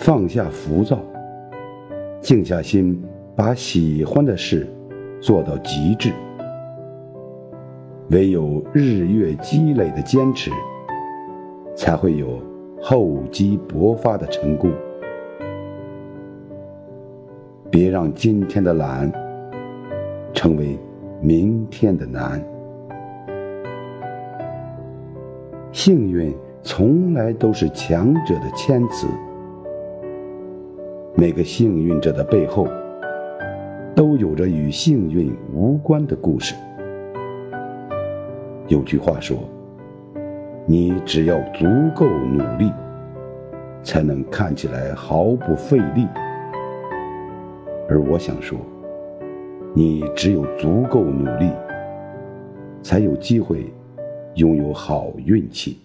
放下浮躁，静下心，把喜欢的事做到极致。唯有日月积累的坚持，才会有厚积薄发的成功。别让今天的懒成为明天的难。幸运从来都是强者的谦词。每个幸运者的背后，都有着与幸运无关的故事。有句话说：“你只要足够努力，才能看起来毫不费力。”而我想说，你只有足够努力，才有机会拥有好运气。